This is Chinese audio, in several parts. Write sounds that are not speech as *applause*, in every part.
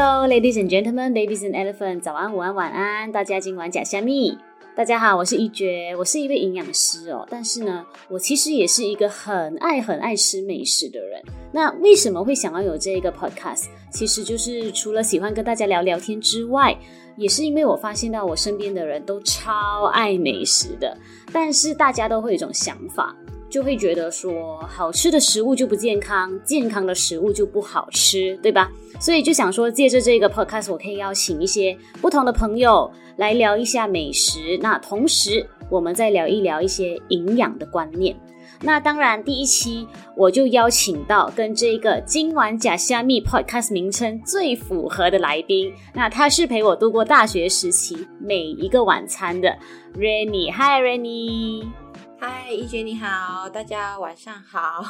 Hello, ladies and gentlemen, babies and elephants，早安、午安、晚安，大家今晚假虾米。大家好，我是一绝，我是一位营养师哦。但是呢，我其实也是一个很爱很爱吃美食的人。那为什么会想要有这个 podcast？其实就是除了喜欢跟大家聊聊天之外，也是因为我发现到我身边的人都超爱美食的。但是大家都会有一种想法，就会觉得说，好吃的食物就不健康，健康的食物就不好吃，对吧？所以就想说，借着这个 podcast，我可以邀请一些不同的朋友来聊一下美食。那同时，我们再聊一聊一些营养的观念。那当然，第一期我就邀请到跟这个今晚假虾米 podcast 名称最符合的来宾。那他是陪我度过大学时期每一个晚餐的 Rennie。Hi，Rennie。嗨，一姐你好，大家晚上好。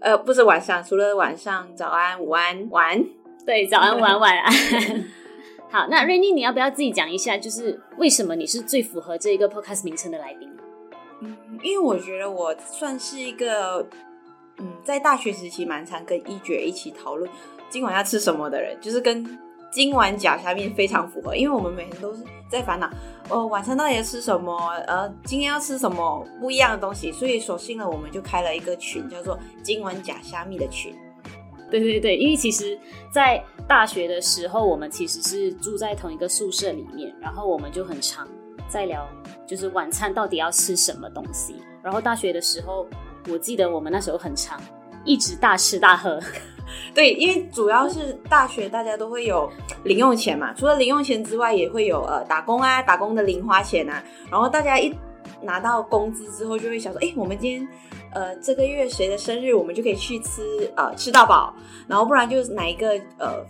呃，不是晚上，除了晚上，早安、午安、晚。对，早安、午安、晚安。*laughs* 好，那 Rennie，你要不要自己讲一下，就是为什么你是最符合这一个 podcast 名称的来宾？嗯，因为我觉得我算是一个，嗯，在大学时期蛮常跟一姐一起讨论今晚要吃什么的人，就是跟今晚假虾米非常符合，因为我们每天都是在烦恼，哦，晚餐到底要吃什么？呃，今天要吃什么不一样的东西？所以索性呢，我们就开了一个群，叫做今晚假虾米的群。对对对，因为其实，在大学的时候，我们其实是住在同一个宿舍里面，然后我们就很常在聊，就是晚餐到底要吃什么东西。然后大学的时候，我记得我们那时候很常一直大吃大喝。对，因为主要是大学大家都会有零用钱嘛，除了零用钱之外，也会有呃打工啊，打工的零花钱啊。然后大家一拿到工资之后，就会想说，哎，我们今天。呃，这个月谁的生日，我们就可以去吃呃吃到饱，然后不然就是哪一个呃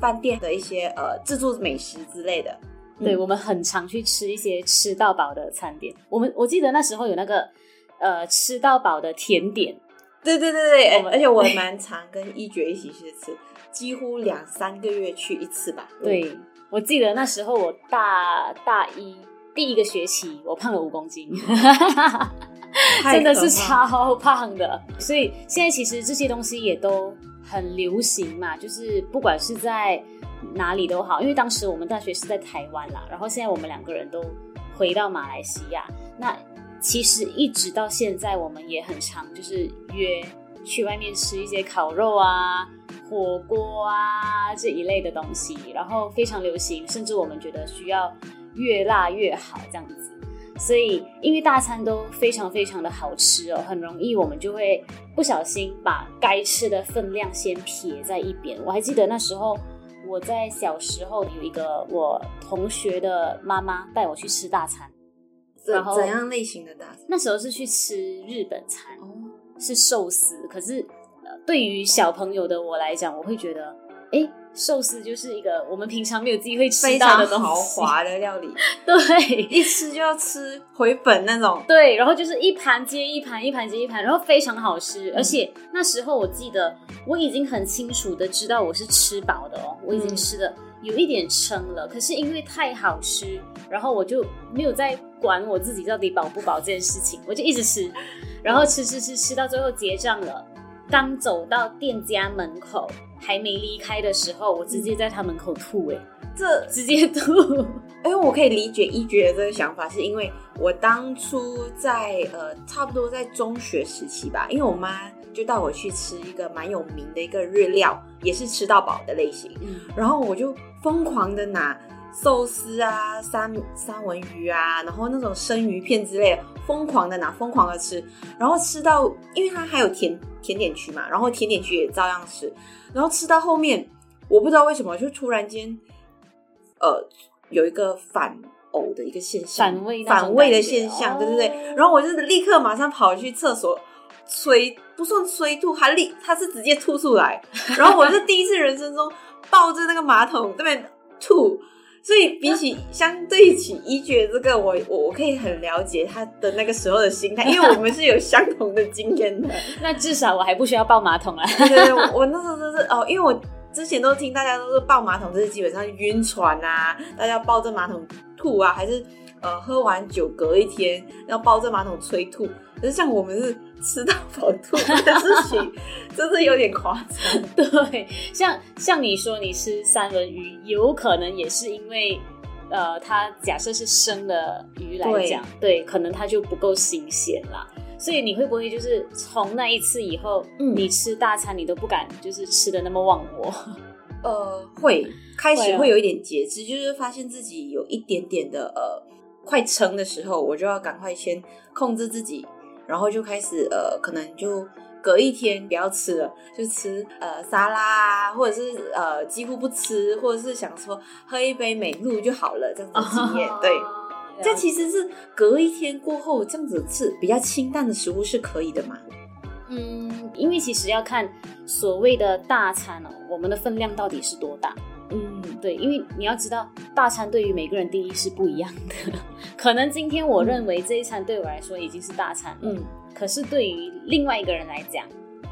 饭店的一些呃自助美食之类的。对，我们很常去吃一些吃到饱的餐点。我们我记得那时候有那个呃吃到饱的甜点。对对对对，而且我蛮常跟一绝一起去吃，几乎两三个月去一次吧。*laughs* 对，对我记得那时候我大大一第一个学期，我胖了五公斤。*laughs* 真的是超胖的，所以现在其实这些东西也都很流行嘛，就是不管是在哪里都好，因为当时我们大学是在台湾啦，然后现在我们两个人都回到马来西亚，那其实一直到现在我们也很常就是约去外面吃一些烤肉啊、火锅啊这一类的东西，然后非常流行，甚至我们觉得需要越辣越好这样子。所以，因为大餐都非常非常的好吃哦，很容易我们就会不小心把该吃的分量先撇在一边。我还记得那时候我在小时候有一个我同学的妈妈带我去吃大餐，然后怎样类型的大餐？那时候是去吃日本餐，哦，是寿司。可是，对于小朋友的我来讲，我会觉得，诶寿司就是一个我们平常没有机会吃到的豪华的料理。*laughs* 对，一吃就要吃回本那种。对，然后就是一盘接一盘，一盘接一盘，然后非常好吃。嗯、而且那时候我记得我已经很清楚的知道我是吃饱的哦，我已经吃的有一点撑了。嗯、可是因为太好吃，然后我就没有再管我自己到底饱不饱这件事情，我就一直吃，然后吃吃吃吃到最后结账了，刚走到店家门口。还没离开的时候，我直接在他门口吐、欸，哎，这直接吐。因为我可以理解一绝的这个想法，是因为我当初在呃，差不多在中学时期吧，因为我妈就带我去吃一个蛮有名的一个日料，也是吃到饱的类型，嗯，然后我就疯狂的拿寿司啊、三三文鱼啊，然后那种生鱼片之类的，疯狂的拿，疯狂的吃，然后吃到，因为它还有甜甜点区嘛，然后甜点区也照样吃。然后吃到后面，我不知道为什么，就突然间，呃，有一个反呕的一个现象，反胃反胃的现象，对对对。哦、然后我就立刻马上跑去厕所催，不算催吐，他立他是直接吐出来。然后我是第一次人生中抱着那个马桶那边吐。所以比起相对起一绝这个，我我我可以很了解他的那个时候的心态，因为我们是有相同的经验的。*laughs* 那至少我还不需要抱马桶啊。*laughs* 对对对，我那时候就是哦，因为我之前都听大家都是抱马桶，就是基本上晕船啊，大家抱着马桶吐啊，还是呃喝完酒隔一天要抱着马桶催吐。可是像我们是吃到饱吐的事情，*laughs* 真的有点夸张。对，像像你说你吃三文鱼，有可能也是因为。呃，它假设是生的鱼来讲，对，对，可能它就不够新鲜啦。所以你会不会就是从那一次以后，嗯，你吃大餐你都不敢就是吃的那么忘我？呃，会开始会有一点节制，就是发现自己有一点点的呃快撑的时候，我就要赶快先控制自己，然后就开始呃，可能就。隔一天不要吃了，就吃呃沙拉啊，或者是呃几乎不吃，或者是想说喝一杯美露就好了，这样子经验。Oh, 对，这其实是隔一天过后这样子吃比较清淡的食物是可以的嘛？嗯，因为其实要看所谓的大餐哦，我们的分量到底是多大？嗯，对，因为你要知道大餐对于每个人定义是不一样的，可能今天我认为这一餐对我来说已经是大餐了。嗯。可是对于另外一个人来讲，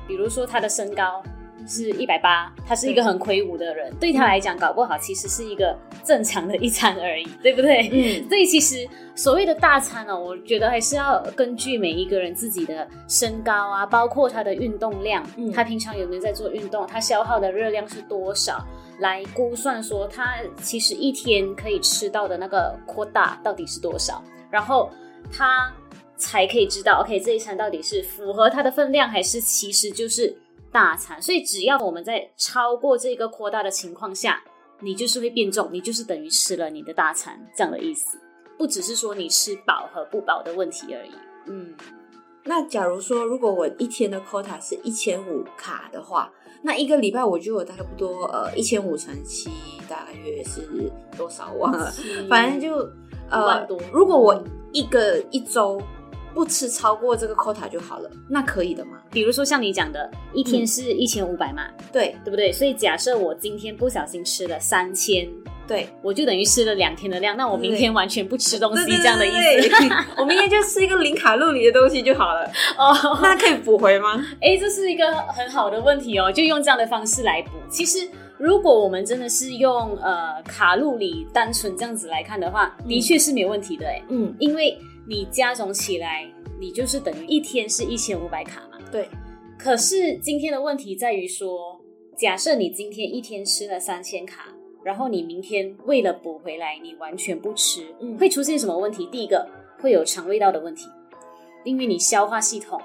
比如说他的身高是一百八，他是一个很魁梧的人，对，对他来讲，搞不好其实是一个正常的一餐而已，对不对？嗯。*laughs* 所以其实所谓的大餐呢，我觉得还是要根据每一个人自己的身高啊，包括他的运动量，嗯，他平常有没有在做运动，他消耗的热量是多少，来估算说他其实一天可以吃到的那个扩大到底是多少，然后他。才可以知道，OK，这一餐到底是符合他的分量，还是其实就是大餐。所以只要我们在超过这个扩大的情况下，你就是会变重，你就是等于吃了你的大餐这样的意思。不只是说你吃饱和不饱的问题而已。嗯，那假如说如果我一天的 quota 是一千五卡的话，那一个礼拜我就有大概不多呃一千五乘七大约是多少？忘了，反正就呃。如果我一个一周。不吃超过这个 quota 就好了，那可以的吗？比如说像你讲的，一天是一千五百嘛，对，对不对？所以假设我今天不小心吃了三千，对，我就等于吃了两天的量，那我明天完全不吃东西，这样的意思。对对对 *laughs* 我明天就吃一个零卡路里的东西就好了。哦，那可以补回吗？*laughs* 哎，这是一个很好的问题哦，就用这样的方式来补。其实，如果我们真的是用呃卡路里单纯这样子来看的话，的确是没有问题的。哎，嗯，因为。你加总起来，你就是等于一天是一千五百卡嘛？对。可是今天的问题在于说，假设你今天一天吃了三千卡，然后你明天为了补回来，你完全不吃，嗯，会出现什么问题？第一个会有肠胃道的问题，因为你消化系统。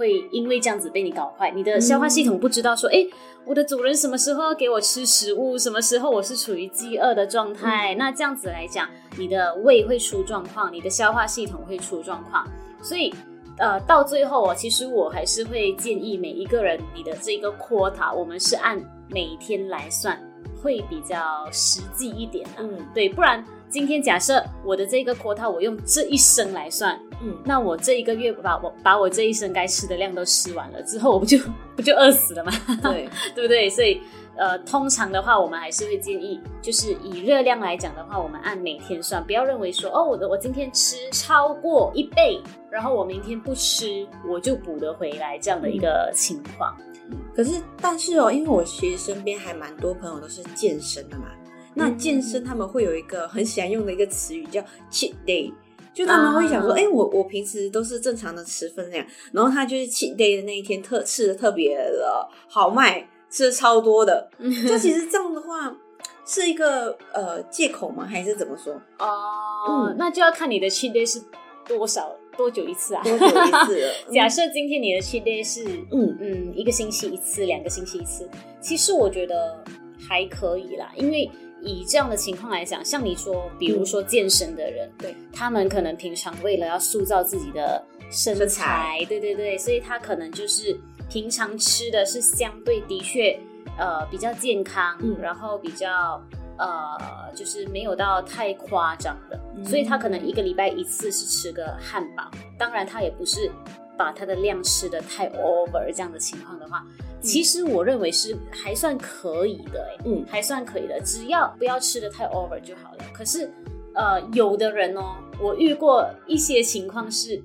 会因为这样子被你搞坏，你的消化系统不知道说，哎、嗯，我的主人什么时候要给我吃食物，什么时候我是处于饥饿的状态，嗯、那这样子来讲，你的胃会出状况，你的消化系统会出状况，所以，呃，到最后哦，其实我还是会建议每一个人，你的这个 quota，我们是按每天来算，会比较实际一点的，嗯，对，不然。今天假设我的这个 quota 我用这一生来算，嗯，那我这一个月把我把我这一生该吃的量都吃完了之后，我不就 *laughs* 不就饿死了吗？对，*laughs* 对不对？所以呃，通常的话，我们还是会建议，就是以热量来讲的话，我们按每天算，不要认为说哦，我的我今天吃超过一倍，然后我明天不吃，我就补得回来这样的一个情况。嗯，可是，但是哦，因为我其实身边还蛮多朋友都是健身的嘛。那健身他们会有一个很喜欢用的一个词语叫 cheat day，就他们会想说，哎、uh-huh. 欸，我我平时都是正常的吃分量，然后他就是 cheat day 的那一天特吃的特别的豪迈，吃的超多的。*laughs* 就其实这样的话是一个呃借口吗？还是怎么说？哦、uh, 嗯，那就要看你的 cheat day 是多少多久一次啊？多久一次？*laughs* 假设今天你的 cheat day 是嗯嗯一个星期一次，两个星期一次，其实我觉得还可以啦，因为。以这样的情况来讲，像你说，比如说健身的人，对，他们可能平常为了要塑造自己的身材，身材。对对对，所以他可能就是平常吃的是相对的确呃比较健康，嗯，然后比较呃就是没有到太夸张的，嗯，所以他可能一个礼拜一次是吃个汉堡，当然他也不是把他的量吃的太 over 这样的情况的话。其实我认为是还算可以的，欸，嗯，还算可以的，只要不要吃的太 over 就好了。可是，呃，有的人哦，我遇过一些情况是，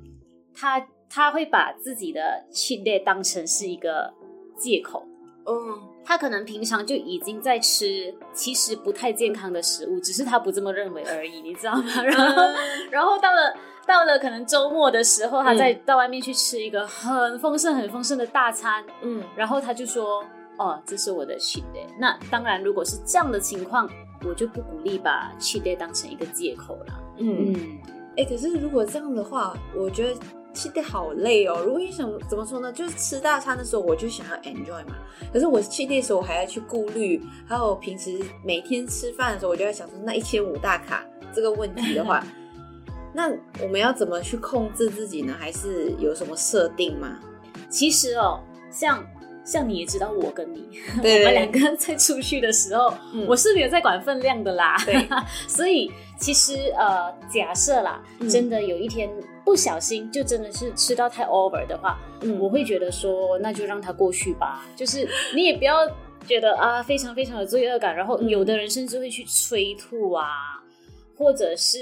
他他会把自己的 cheat day 当成是一个借口，嗯，他可能平常就已经在吃其实不太健康的食物，只是他不这么认为而已，你知道吗？*laughs* 然后，然后到了到了可能周末的时候，他再到外面去吃一个很丰盛、很丰盛的大餐，嗯，然后他就说：“哦，这是我的 cheat day。”那当然，如果是这样的情况，我就不鼓励把 cheat day 当成一个借口了。嗯，哎、可是如果这样的话，我觉得。吃的好累哦！如果你想怎么说呢？就是吃大餐的时候，我就想要 enjoy 嘛。可是我吃的时候，我还要去顾虑，还有平时每天吃饭的时候，我就在想说，那一千五大卡这个问题的话，*laughs* 那我们要怎么去控制自己呢？还是有什么设定吗？其实哦，像像你也知道，我跟你 *laughs* 我们两个人在出去的时候，嗯、我是没有在管分量的啦。对，*laughs* 所以其实呃，假设啦，嗯、真的有一天。不小心就真的是吃到太 over 的话，嗯，我会觉得说那就让它过去吧。就是你也不要觉得啊非常非常的罪恶感，然后有的人甚至会去催吐啊，或者是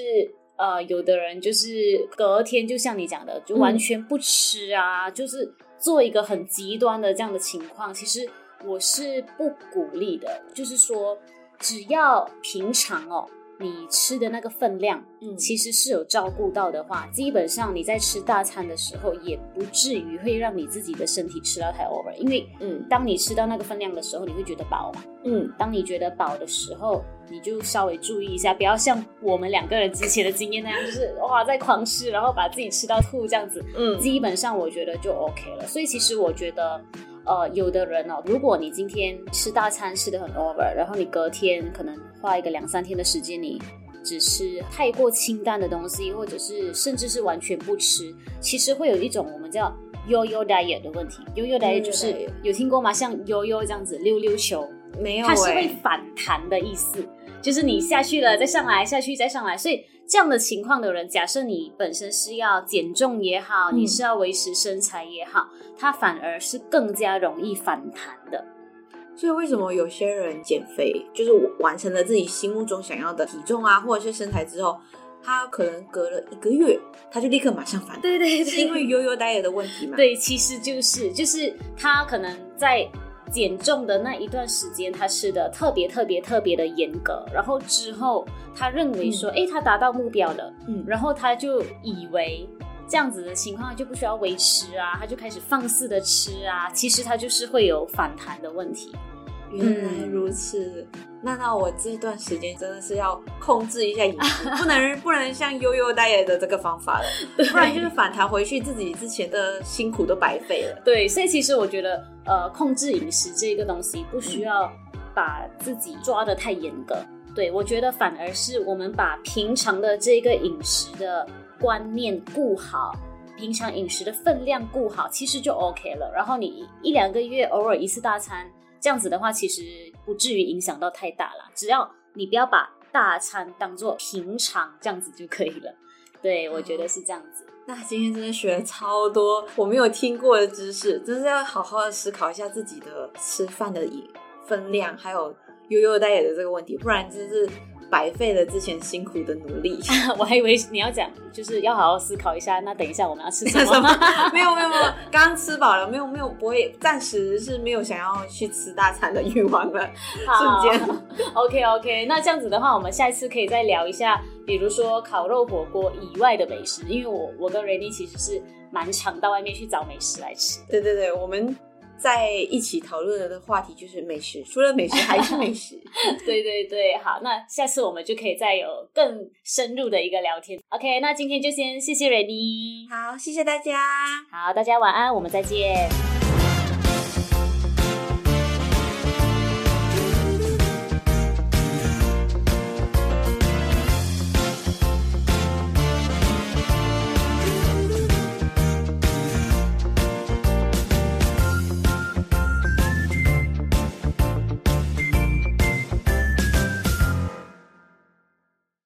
呃有的人就是隔天就像你讲的，就完全不吃啊，嗯，就是做一个很极端的这样的情况。其实我是不鼓励的，就是说只要平常哦。你吃的那个分量，嗯，其实是有照顾到的话，基本上你在吃大餐的时候，也不至于会让你自己的身体吃到太 over。因为，嗯，当你吃到那个分量的时候，你会觉得饱嘛，嗯，当你觉得饱的时候，你就稍微注意一下，不要像我们两个人之前的经验那样，就是哇，在狂吃，然后把自己吃到吐这样子，嗯，基本上我觉得就 OK 了。所以其实我觉得。呃，有的人哦，如果你今天吃大餐吃的很 over，然后你隔天可能花一个两三天的时间，你只吃太过清淡的东西，或者是甚至是完全不吃，其实会有一种我们叫 yo-yo diet 的问题。yo-yo diet 就是有听过吗？像 yo-yo 这样子溜溜球，没有，它是会反弹的意思，就是你下去了再上来，下去再上来，所以。这样的情况的人，假设你本身是要减重也好，嗯、你是要维持身材也好，它反而是更加容易反弹的。所以为什么有些人减肥，就是完成了自己心目中想要的体重啊，或者是身材之后，他可能隔了一个月，他就立刻马上反弹？对对对，是因为 yo-yo diet 的问题吗？对，其实就是就是他可能在。减重的那一段时间，他吃的特别特别特别的严格，然后之后他认为说，哎、嗯，他达到目标了，嗯，然后他就以为这样子的情况就不需要维持啊，他就开始放肆的吃啊，其实他就是会有反弹的问题。原来如此，嗯、那那我这段时间真的是要控制一下饮食，不能不能像 yo-yo diet 的这个方法了，*laughs* 不然就是反弹回去，自己之前的辛苦都白费了。对，所以其实我觉得，呃，控制饮食这个东西不需要把自己抓得太严格。嗯、对，我觉得反而是我们把平常的这个饮食的观念顾好，平常饮食的分量顾好，其实就 OK 了。然后你一两个月偶尔一次大餐。这样子的话，其实不至于影响到太大啦。只要你不要把大餐当做平常这样子就可以了。对，我觉得是这样子。哦，那今天真的学了超多我没有听过的知识，真是要好好的思考一下自己的吃饭的分量，还有 yo-yo diet 的这个问题，不然真是。白费了之前辛苦的努力，*laughs* 我还以为你要讲，就是要好好思考一下。那等一下我们要吃什么？没有没有没有，刚刚吃饱了，没有没有不会，暂时是没有想要去吃大餐的欲望了。*laughs* 好瞬间，*laughs* OK OK，那这样子的话，我们下一次可以再聊一下，比如说烤肉火锅以外的美食，因为我我跟 Rainy 其实是蛮常到外面去找美食来吃的。对对对，我们。在一起讨论的话题就是美食，除了美食还是美食。*laughs* 对对对，好，那下次我们就可以再有更深入的一个聊天。OK，那今天就先谢谢 Renny，好，谢谢大家，好，大家晚安，我们再见。